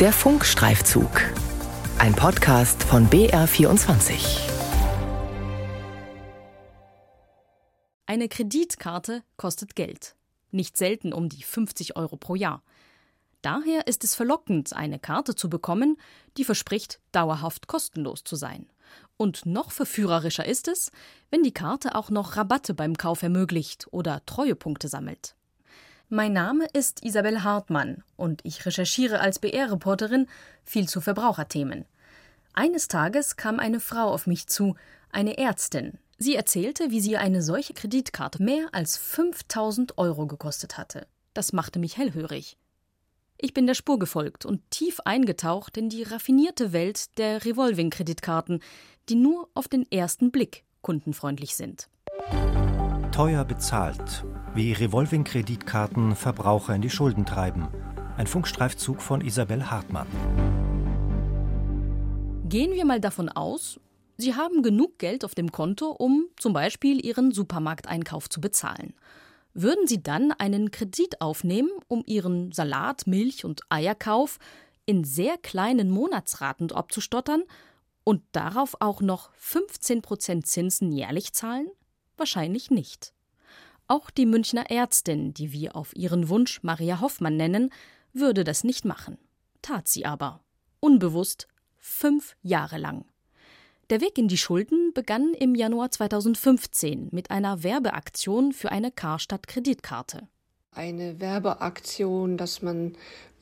Der Funkstreifzug. Ein Podcast von BR24. Eine Kreditkarte kostet Geld. Nicht selten um die 50 Euro pro Jahr. Daher ist es verlockend, eine Karte zu bekommen, die verspricht, dauerhaft kostenlos zu sein. Und noch verführerischer ist es, wenn die Karte auch noch Rabatte beim Kauf ermöglicht oder Treuepunkte sammelt. Mein Name ist Isabel Hartmann und ich recherchiere als BR-Reporterin viel zu Verbraucherthemen. Eines Tages kam eine Frau auf mich zu, eine Ärztin. Sie erzählte, wie sie eine solche Kreditkarte mehr als 5000 Euro gekostet hatte. Das machte mich hellhörig. Ich bin der Spur gefolgt und tief eingetaucht in die raffinierte Welt der Revolving-Kreditkarten, die nur auf den ersten Blick kundenfreundlich sind. Teuer bezahlt, wie Revolving-Kreditkarten Verbraucher in die Schulden treiben. Ein Funkstreifzug von Isabel Hartmann. Gehen wir mal davon aus, Sie haben genug Geld auf dem Konto, um zum Beispiel Ihren Supermarkteinkauf zu bezahlen. Würden Sie dann einen Kredit aufnehmen, um Ihren Salat, Milch und Eierkauf in sehr kleinen Monatsraten abzustottern und darauf auch noch 15% Zinsen jährlich zahlen? Wahrscheinlich nicht. Auch die Münchner Ärztin, die wir auf ihren Wunsch Maria Hoffmann nennen, würde das nicht machen. Tat sie aber. Unbewusst. Fünf Jahre lang. Der Weg in die Schulden begann im Januar 2015 mit einer Werbeaktion für eine Karstadt-Kreditkarte. Eine Werbeaktion, dass man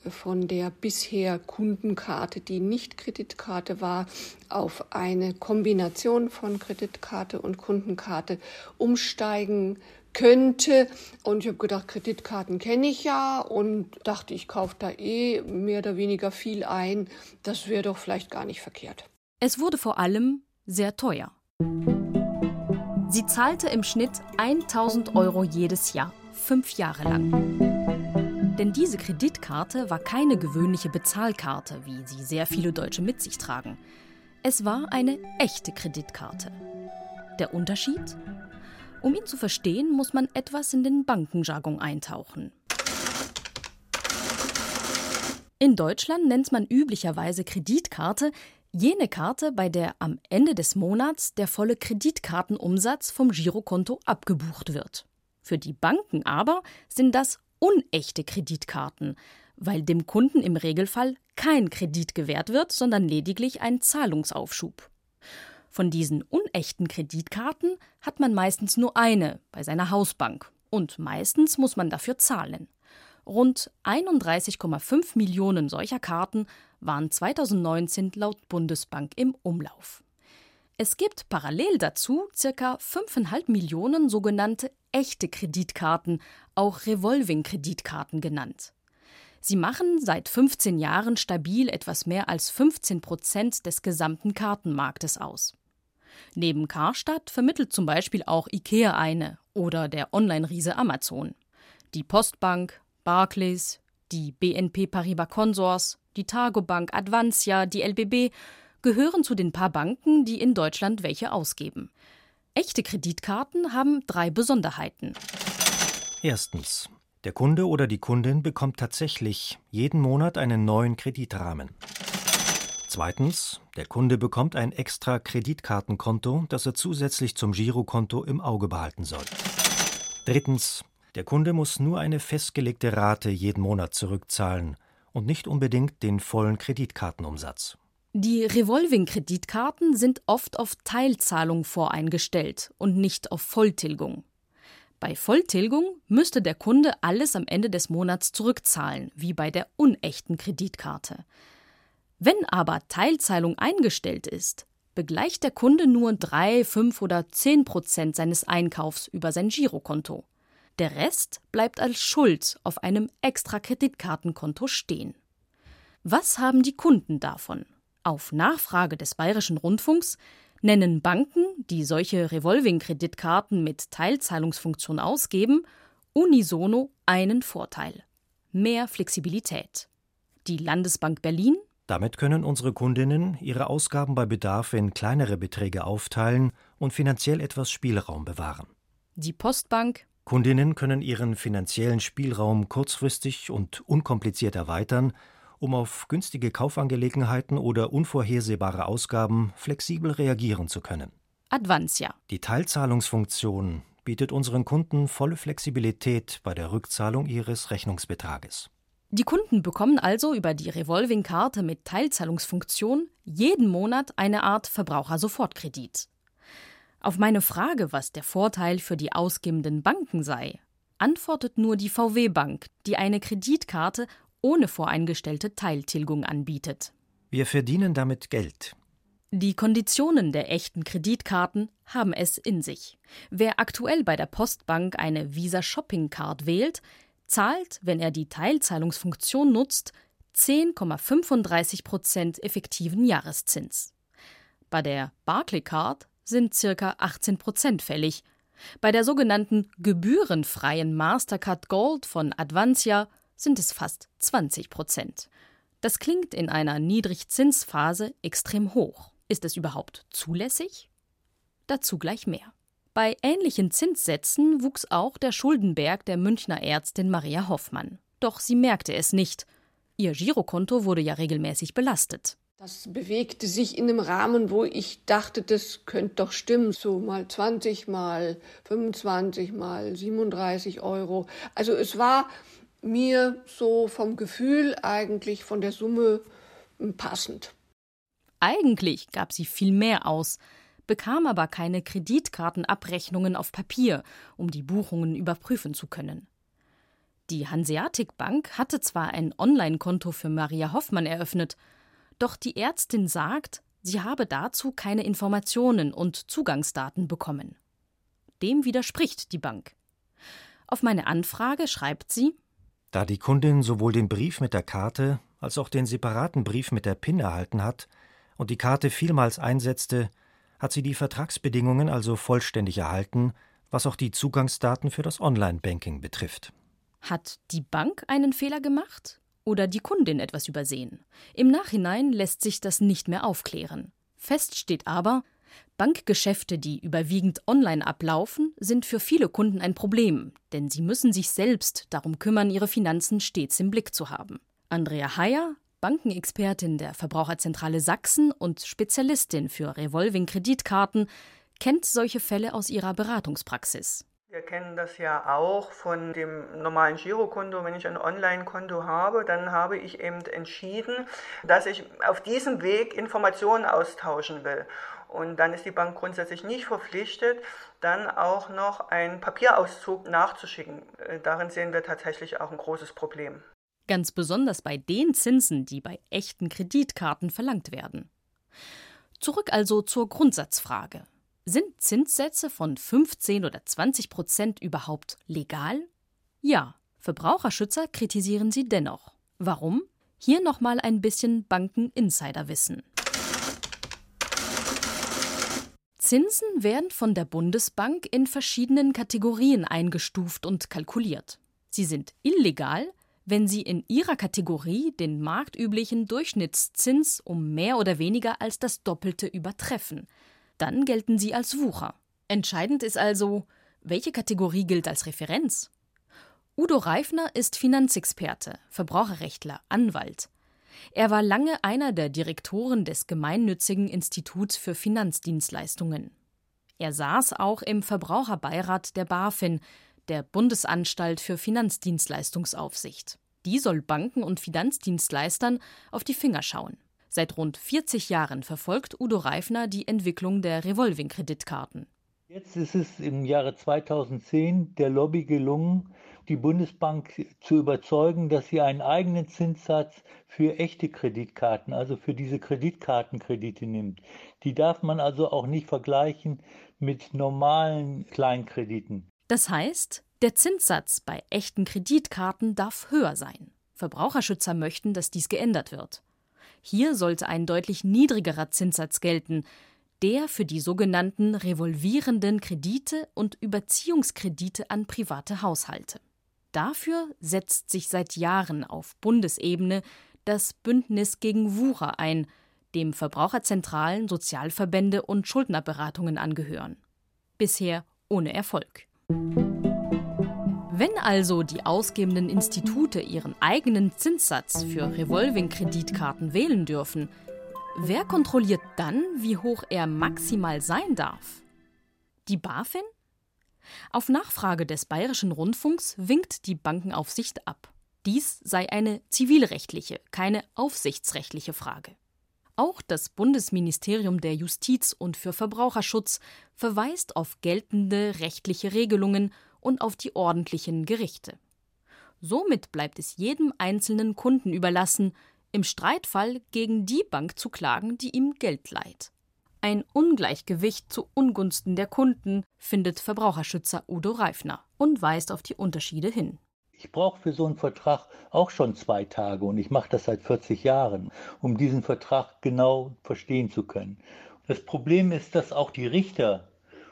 von der bisher Kundenkarte, die nicht Kreditkarte war, auf eine Kombination von Kreditkarte und Kundenkarte umsteigen könnte. Und ich habe gedacht, Kreditkarten kenne ich ja und dachte, ich kaufe da eh mehr oder weniger viel ein. Das wäre doch vielleicht gar nicht verkehrt. Es wurde vor allem sehr teuer. Sie zahlte im Schnitt 1000 Euro jedes Jahr, fünf Jahre lang. Denn diese Kreditkarte war keine gewöhnliche Bezahlkarte, wie sie sehr viele Deutsche mit sich tragen. Es war eine echte Kreditkarte. Der Unterschied? Um ihn zu verstehen, muss man etwas in den Bankenjargon eintauchen. In Deutschland nennt man üblicherweise Kreditkarte jene Karte, bei der am Ende des Monats der volle Kreditkartenumsatz vom Girokonto abgebucht wird. Für die Banken aber sind das unechte Kreditkarten, weil dem Kunden im Regelfall kein Kredit gewährt wird, sondern lediglich ein Zahlungsaufschub. Von diesen unechten Kreditkarten hat man meistens nur eine bei seiner Hausbank und meistens muss man dafür zahlen. Rund 31,5 Millionen solcher Karten waren 2019 laut Bundesbank im Umlauf. Es gibt parallel dazu ca. 5,5 Millionen sogenannte echte Kreditkarten, auch Revolving-Kreditkarten genannt. Sie machen seit 15 Jahren stabil etwas mehr als 15 Prozent des gesamten Kartenmarktes aus. Neben Karstadt vermittelt zum Beispiel auch IKEA eine oder der Online-Riese Amazon. Die Postbank, Barclays, die BNP Paribas Consors, die Targobank Advantia, die LBB gehören zu den paar Banken, die in Deutschland welche ausgeben. Echte Kreditkarten haben drei Besonderheiten. Erstens. Der Kunde oder die Kundin bekommt tatsächlich jeden Monat einen neuen Kreditrahmen. Zweitens, der Kunde bekommt ein extra Kreditkartenkonto, das er zusätzlich zum Girokonto im Auge behalten soll. Drittens, der Kunde muss nur eine festgelegte Rate jeden Monat zurückzahlen und nicht unbedingt den vollen Kreditkartenumsatz. Die Revolving-Kreditkarten sind oft auf Teilzahlung voreingestellt und nicht auf Volltilgung. Bei Volltilgung müsste der Kunde alles am Ende des Monats zurückzahlen, wie bei der unechten Kreditkarte. Wenn aber Teilzahlung eingestellt ist, begleicht der Kunde nur 3, 5 oder 10 Prozent seines Einkaufs über sein Girokonto. Der Rest bleibt als Schuld auf einem extra Kreditkartenkonto stehen. Was haben die Kunden davon? Auf Nachfrage des Bayerischen Rundfunks nennen Banken, die solche Revolving-Kreditkarten mit Teilzahlungsfunktion ausgeben, unisono einen Vorteil: mehr Flexibilität. Die Landesbank Berlin damit können unsere Kundinnen ihre Ausgaben bei Bedarf in kleinere Beträge aufteilen und finanziell etwas Spielraum bewahren. Die Postbank Kundinnen können ihren finanziellen Spielraum kurzfristig und unkompliziert erweitern um auf günstige Kaufangelegenheiten oder unvorhersehbare Ausgaben flexibel reagieren zu können. Advantia. Die Teilzahlungsfunktion bietet unseren Kunden volle Flexibilität bei der Rückzahlung ihres Rechnungsbetrages. Die Kunden bekommen also über die Revolving-Karte mit Teilzahlungsfunktion jeden Monat eine Art Verbrauchersofortkredit. Auf meine Frage, was der Vorteil für die ausgebenden Banken sei, antwortet nur die VW Bank, die eine Kreditkarte ohne voreingestellte Teiltilgung anbietet. Wir verdienen damit Geld. Die Konditionen der echten Kreditkarten haben es in sich. Wer aktuell bei der Postbank eine Visa Shopping Card wählt, zahlt, wenn er die Teilzahlungsfunktion nutzt, 10,35 Prozent effektiven Jahreszins. Bei der Barclaycard sind ca. 18 Prozent fällig. Bei der sogenannten gebührenfreien Mastercard Gold von Advantia sind es fast 20 Prozent. Das klingt in einer Niedrigzinsphase extrem hoch. Ist es überhaupt zulässig? Dazu gleich mehr. Bei ähnlichen Zinssätzen wuchs auch der Schuldenberg der Münchner Ärztin Maria Hoffmann. Doch sie merkte es nicht. Ihr Girokonto wurde ja regelmäßig belastet. Das bewegte sich in einem Rahmen, wo ich dachte, das könnte doch stimmen. So mal 20, mal 25, mal 37 Euro. Also es war mir so vom Gefühl eigentlich von der Summe passend. Eigentlich gab sie viel mehr aus, bekam aber keine Kreditkartenabrechnungen auf Papier, um die Buchungen überprüfen zu können. Die Hanseatic Bank hatte zwar ein Online-Konto für Maria Hoffmann eröffnet, doch die Ärztin sagt, sie habe dazu keine Informationen und Zugangsdaten bekommen. Dem widerspricht die Bank. Auf meine Anfrage schreibt sie, da die Kundin sowohl den Brief mit der Karte als auch den separaten Brief mit der PIN erhalten hat und die Karte vielmals einsetzte, hat sie die Vertragsbedingungen also vollständig erhalten, was auch die Zugangsdaten für das Online-Banking betrifft. Hat die Bank einen Fehler gemacht oder die Kundin etwas übersehen? Im Nachhinein lässt sich das nicht mehr aufklären. Fest steht aber, Bankgeschäfte, die überwiegend online ablaufen, sind für viele Kunden ein Problem, denn sie müssen sich selbst darum kümmern, ihre Finanzen stets im Blick zu haben. Andrea Heyer, Bankenexpertin der Verbraucherzentrale Sachsen und Spezialistin für Revolving-Kreditkarten, kennt solche Fälle aus ihrer Beratungspraxis. Wir kennen das ja auch von dem normalen Girokonto. Wenn ich ein Online-Konto habe, dann habe ich eben entschieden, dass ich auf diesem Weg Informationen austauschen will. Und dann ist die Bank grundsätzlich nicht verpflichtet, dann auch noch einen Papierauszug nachzuschicken. Äh, darin sehen wir tatsächlich auch ein großes Problem. Ganz besonders bei den Zinsen, die bei echten Kreditkarten verlangt werden. Zurück also zur Grundsatzfrage. Sind Zinssätze von 15 oder 20 Prozent überhaupt legal? Ja, Verbraucherschützer kritisieren sie dennoch. Warum? Hier nochmal ein bisschen Banken-Insider-Wissen. Zinsen werden von der Bundesbank in verschiedenen Kategorien eingestuft und kalkuliert. Sie sind illegal, wenn sie in ihrer Kategorie den marktüblichen Durchschnittszins um mehr oder weniger als das Doppelte übertreffen. Dann gelten sie als Wucher. Entscheidend ist also, welche Kategorie gilt als Referenz? Udo Reifner ist Finanzexperte, Verbraucherrechtler, Anwalt. Er war lange einer der Direktoren des gemeinnützigen Instituts für Finanzdienstleistungen. Er saß auch im Verbraucherbeirat der BaFin, der Bundesanstalt für Finanzdienstleistungsaufsicht. Die soll Banken und Finanzdienstleistern auf die Finger schauen. Seit rund 40 Jahren verfolgt Udo Reifner die Entwicklung der Revolving-Kreditkarten. Jetzt ist es im Jahre 2010 der Lobby gelungen, die Bundesbank zu überzeugen, dass sie einen eigenen Zinssatz für echte Kreditkarten, also für diese Kreditkartenkredite nimmt. Die darf man also auch nicht vergleichen mit normalen Kleinkrediten. Das heißt, der Zinssatz bei echten Kreditkarten darf höher sein. Verbraucherschützer möchten, dass dies geändert wird. Hier sollte ein deutlich niedrigerer Zinssatz gelten, der für die sogenannten revolvierenden Kredite und Überziehungskredite an private Haushalte. Dafür setzt sich seit Jahren auf Bundesebene das Bündnis gegen Wucher ein, dem Verbraucherzentralen, Sozialverbände und Schuldnerberatungen angehören. Bisher ohne Erfolg. Wenn also die ausgebenden Institute ihren eigenen Zinssatz für Revolving-Kreditkarten wählen dürfen, wer kontrolliert dann, wie hoch er maximal sein darf? Die BaFin? Auf Nachfrage des Bayerischen Rundfunks winkt die Bankenaufsicht ab. Dies sei eine zivilrechtliche, keine aufsichtsrechtliche Frage. Auch das Bundesministerium der Justiz und für Verbraucherschutz verweist auf geltende rechtliche Regelungen und auf die ordentlichen Gerichte. Somit bleibt es jedem einzelnen Kunden überlassen, im Streitfall gegen die Bank zu klagen, die ihm Geld leiht. Ein Ungleichgewicht zu Ungunsten der Kunden findet Verbraucherschützer Udo Reifner und weist auf die Unterschiede hin. Ich brauche für so einen Vertrag auch schon zwei Tage und ich mache das seit 40 Jahren, um diesen Vertrag genau verstehen zu können. Das Problem ist, dass auch die Richter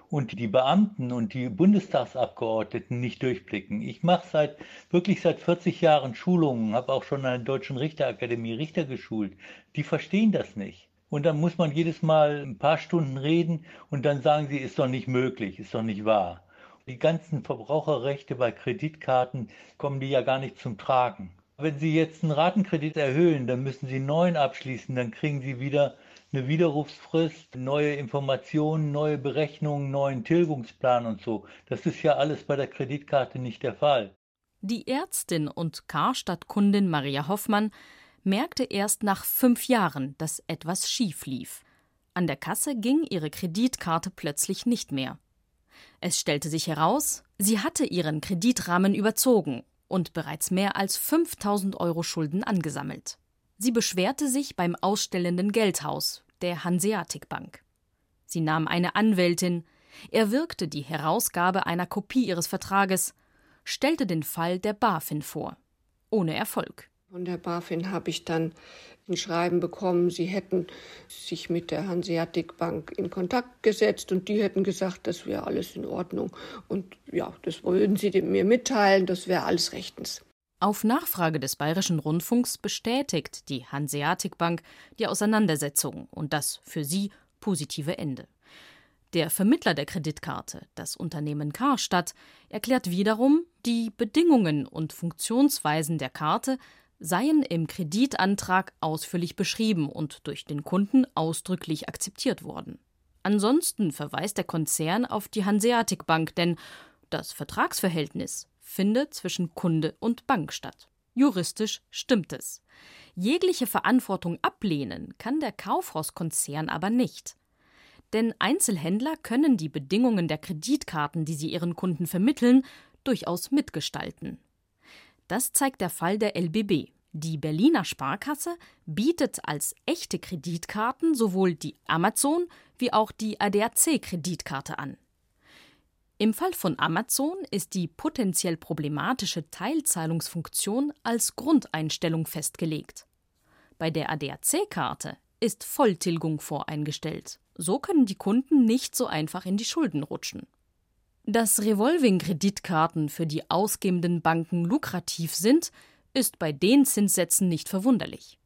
und die Beamten und die Bundestagsabgeordneten nicht durchblicken. Ich mache seit wirklich seit 40 Jahren Schulungen, habe auch schon an der Deutschen Richterakademie Richter geschult. Die verstehen das nicht. Und dann muss man jedes Mal ein paar Stunden reden und dann sagen sie, ist doch nicht möglich, ist doch nicht wahr. Die ganzen Verbraucherrechte bei Kreditkarten kommen die ja gar nicht zum Tragen. Wenn Sie jetzt einen Ratenkredit erhöhen, dann müssen Sie einen neuen abschließen, dann kriegen Sie wieder eine Widerrufsfrist, neue Informationen, neue Berechnungen, neuen Tilgungsplan und so. Das ist ja alles bei der Kreditkarte nicht der Fall. Die Ärztin und Karstadt-Kundin Maria Hoffmann merkte erst nach fünf Jahren, dass etwas schief lief. An der Kasse ging ihre Kreditkarte plötzlich nicht mehr. Es stellte sich heraus, sie hatte ihren Kreditrahmen überzogen und bereits mehr als 5000 Euro Schulden angesammelt. Sie beschwerte sich beim ausstellenden Geldhaus, der Hanseatic Bank. Sie nahm eine Anwältin, erwirkte die Herausgabe einer Kopie ihres Vertrages, stellte den Fall der BaFin vor. Ohne Erfolg. Von der BaFin habe ich dann ein Schreiben bekommen, sie hätten sich mit der Hanseatic Bank in Kontakt gesetzt und die hätten gesagt, das wäre alles in Ordnung. Und ja, das würden sie mir mitteilen, das wäre alles rechtens. Auf Nachfrage des Bayerischen Rundfunks bestätigt die Hanseatic Bank die Auseinandersetzung und das für sie positive Ende. Der Vermittler der Kreditkarte, das Unternehmen Karstadt, erklärt wiederum, die Bedingungen und Funktionsweisen der Karte seien im Kreditantrag ausführlich beschrieben und durch den Kunden ausdrücklich akzeptiert worden. Ansonsten verweist der Konzern auf die Hanseatic Bank, denn das Vertragsverhältnis findet zwischen Kunde und Bank statt. Juristisch stimmt es. Jegliche Verantwortung ablehnen kann der Kaufhauskonzern aber nicht. Denn Einzelhändler können die Bedingungen der Kreditkarten, die sie ihren Kunden vermitteln, durchaus mitgestalten. Das zeigt der Fall der LBB. Die Berliner Sparkasse bietet als echte Kreditkarten sowohl die Amazon wie auch die ADAC-Kreditkarte an. Im Fall von Amazon ist die potenziell problematische Teilzahlungsfunktion als Grundeinstellung festgelegt. Bei der ADAC-Karte ist Volltilgung voreingestellt. So können die Kunden nicht so einfach in die Schulden rutschen. Dass Revolving-Kreditkarten für die ausgebenden Banken lukrativ sind, ist bei den Zinssätzen nicht verwunderlich.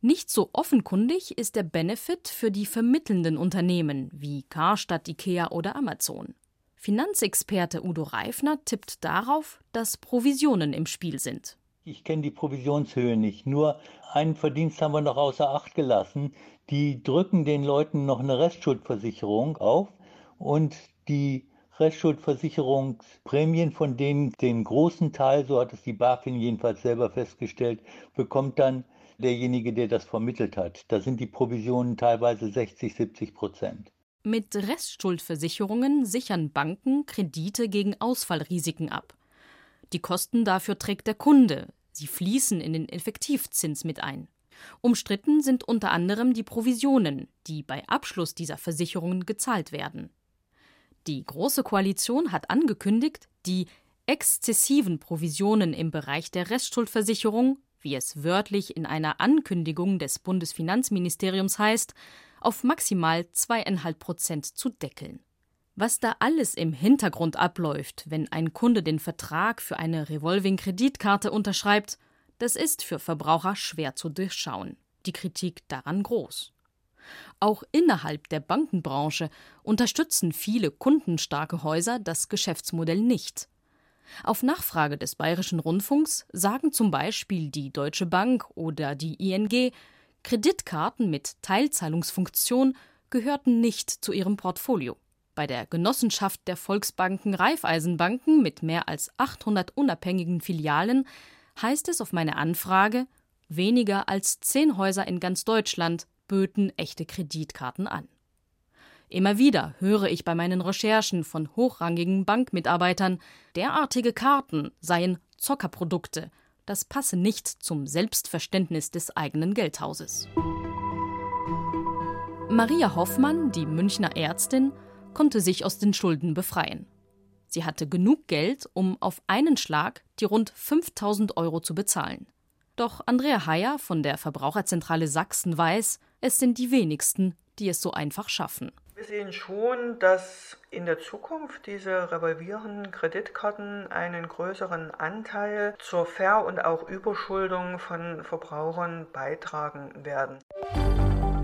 Nicht so offenkundig ist der Benefit für die vermittelnden Unternehmen wie Karstadt, Ikea oder Amazon. Finanzexperte Udo Reifner tippt darauf, dass Provisionen im Spiel sind. Ich kenne die Provisionshöhe nicht. Nur einen Verdienst haben wir noch außer Acht gelassen. Die drücken den Leuten noch eine Restschuldversicherung auf und die Restschuldversicherungsprämien, von denen den großen Teil, so hat es die BaFin jedenfalls selber festgestellt, bekommt dann derjenige, der das vermittelt hat. Da sind die Provisionen teilweise 60, 70 Prozent. Mit Restschuldversicherungen sichern Banken Kredite gegen Ausfallrisiken ab. Die Kosten dafür trägt der Kunde, sie fließen in den Effektivzins mit ein. Umstritten sind unter anderem die Provisionen, die bei Abschluss dieser Versicherungen gezahlt werden. Die Große Koalition hat angekündigt, die exzessiven Provisionen im Bereich der Restschuldversicherung, wie es wörtlich in einer Ankündigung des Bundesfinanzministeriums heißt, auf maximal zweieinhalb Prozent zu deckeln. Was da alles im Hintergrund abläuft, wenn ein Kunde den Vertrag für eine Revolving-Kreditkarte unterschreibt, das ist für Verbraucher schwer zu durchschauen. Die Kritik daran groß. Auch innerhalb der Bankenbranche unterstützen viele kundenstarke Häuser das Geschäftsmodell nicht. Auf Nachfrage des Bayerischen Rundfunks sagen zum Beispiel die Deutsche Bank oder die ING, Kreditkarten mit Teilzahlungsfunktion gehörten nicht zu ihrem Portfolio. Bei der Genossenschaft der Volksbanken Raiffeisenbanken mit mehr als 800 unabhängigen Filialen heißt es auf meine Anfrage, weniger als zehn Häuser in ganz Deutschland böten echte Kreditkarten an. Immer wieder höre ich bei meinen Recherchen von hochrangigen Bankmitarbeitern, derartige Karten seien Zockerprodukte, das passe nicht zum Selbstverständnis des eigenen Geldhauses. Maria Hoffmann, die Münchner Ärztin, konnte sich aus den Schulden befreien. Sie hatte genug Geld, um auf einen Schlag die rund 5000 Euro zu bezahlen. Doch Andrea Heyer von der Verbraucherzentrale Sachsen weiß, es sind die wenigsten, die es so einfach schaffen. Wir sehen schon, dass in der Zukunft diese revolvierenden Kreditkarten einen größeren Anteil zur Ver- und auch Überschuldung von Verbrauchern beitragen werden.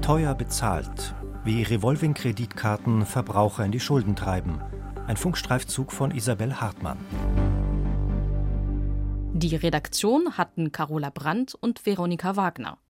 Teuer bezahlt, wie Revolving-Kreditkarten Verbraucher in die Schulden treiben. Ein Funkstreifzug von Isabel Hartmann. Die Redaktion hatten Carola Brandt und Veronika Wagner.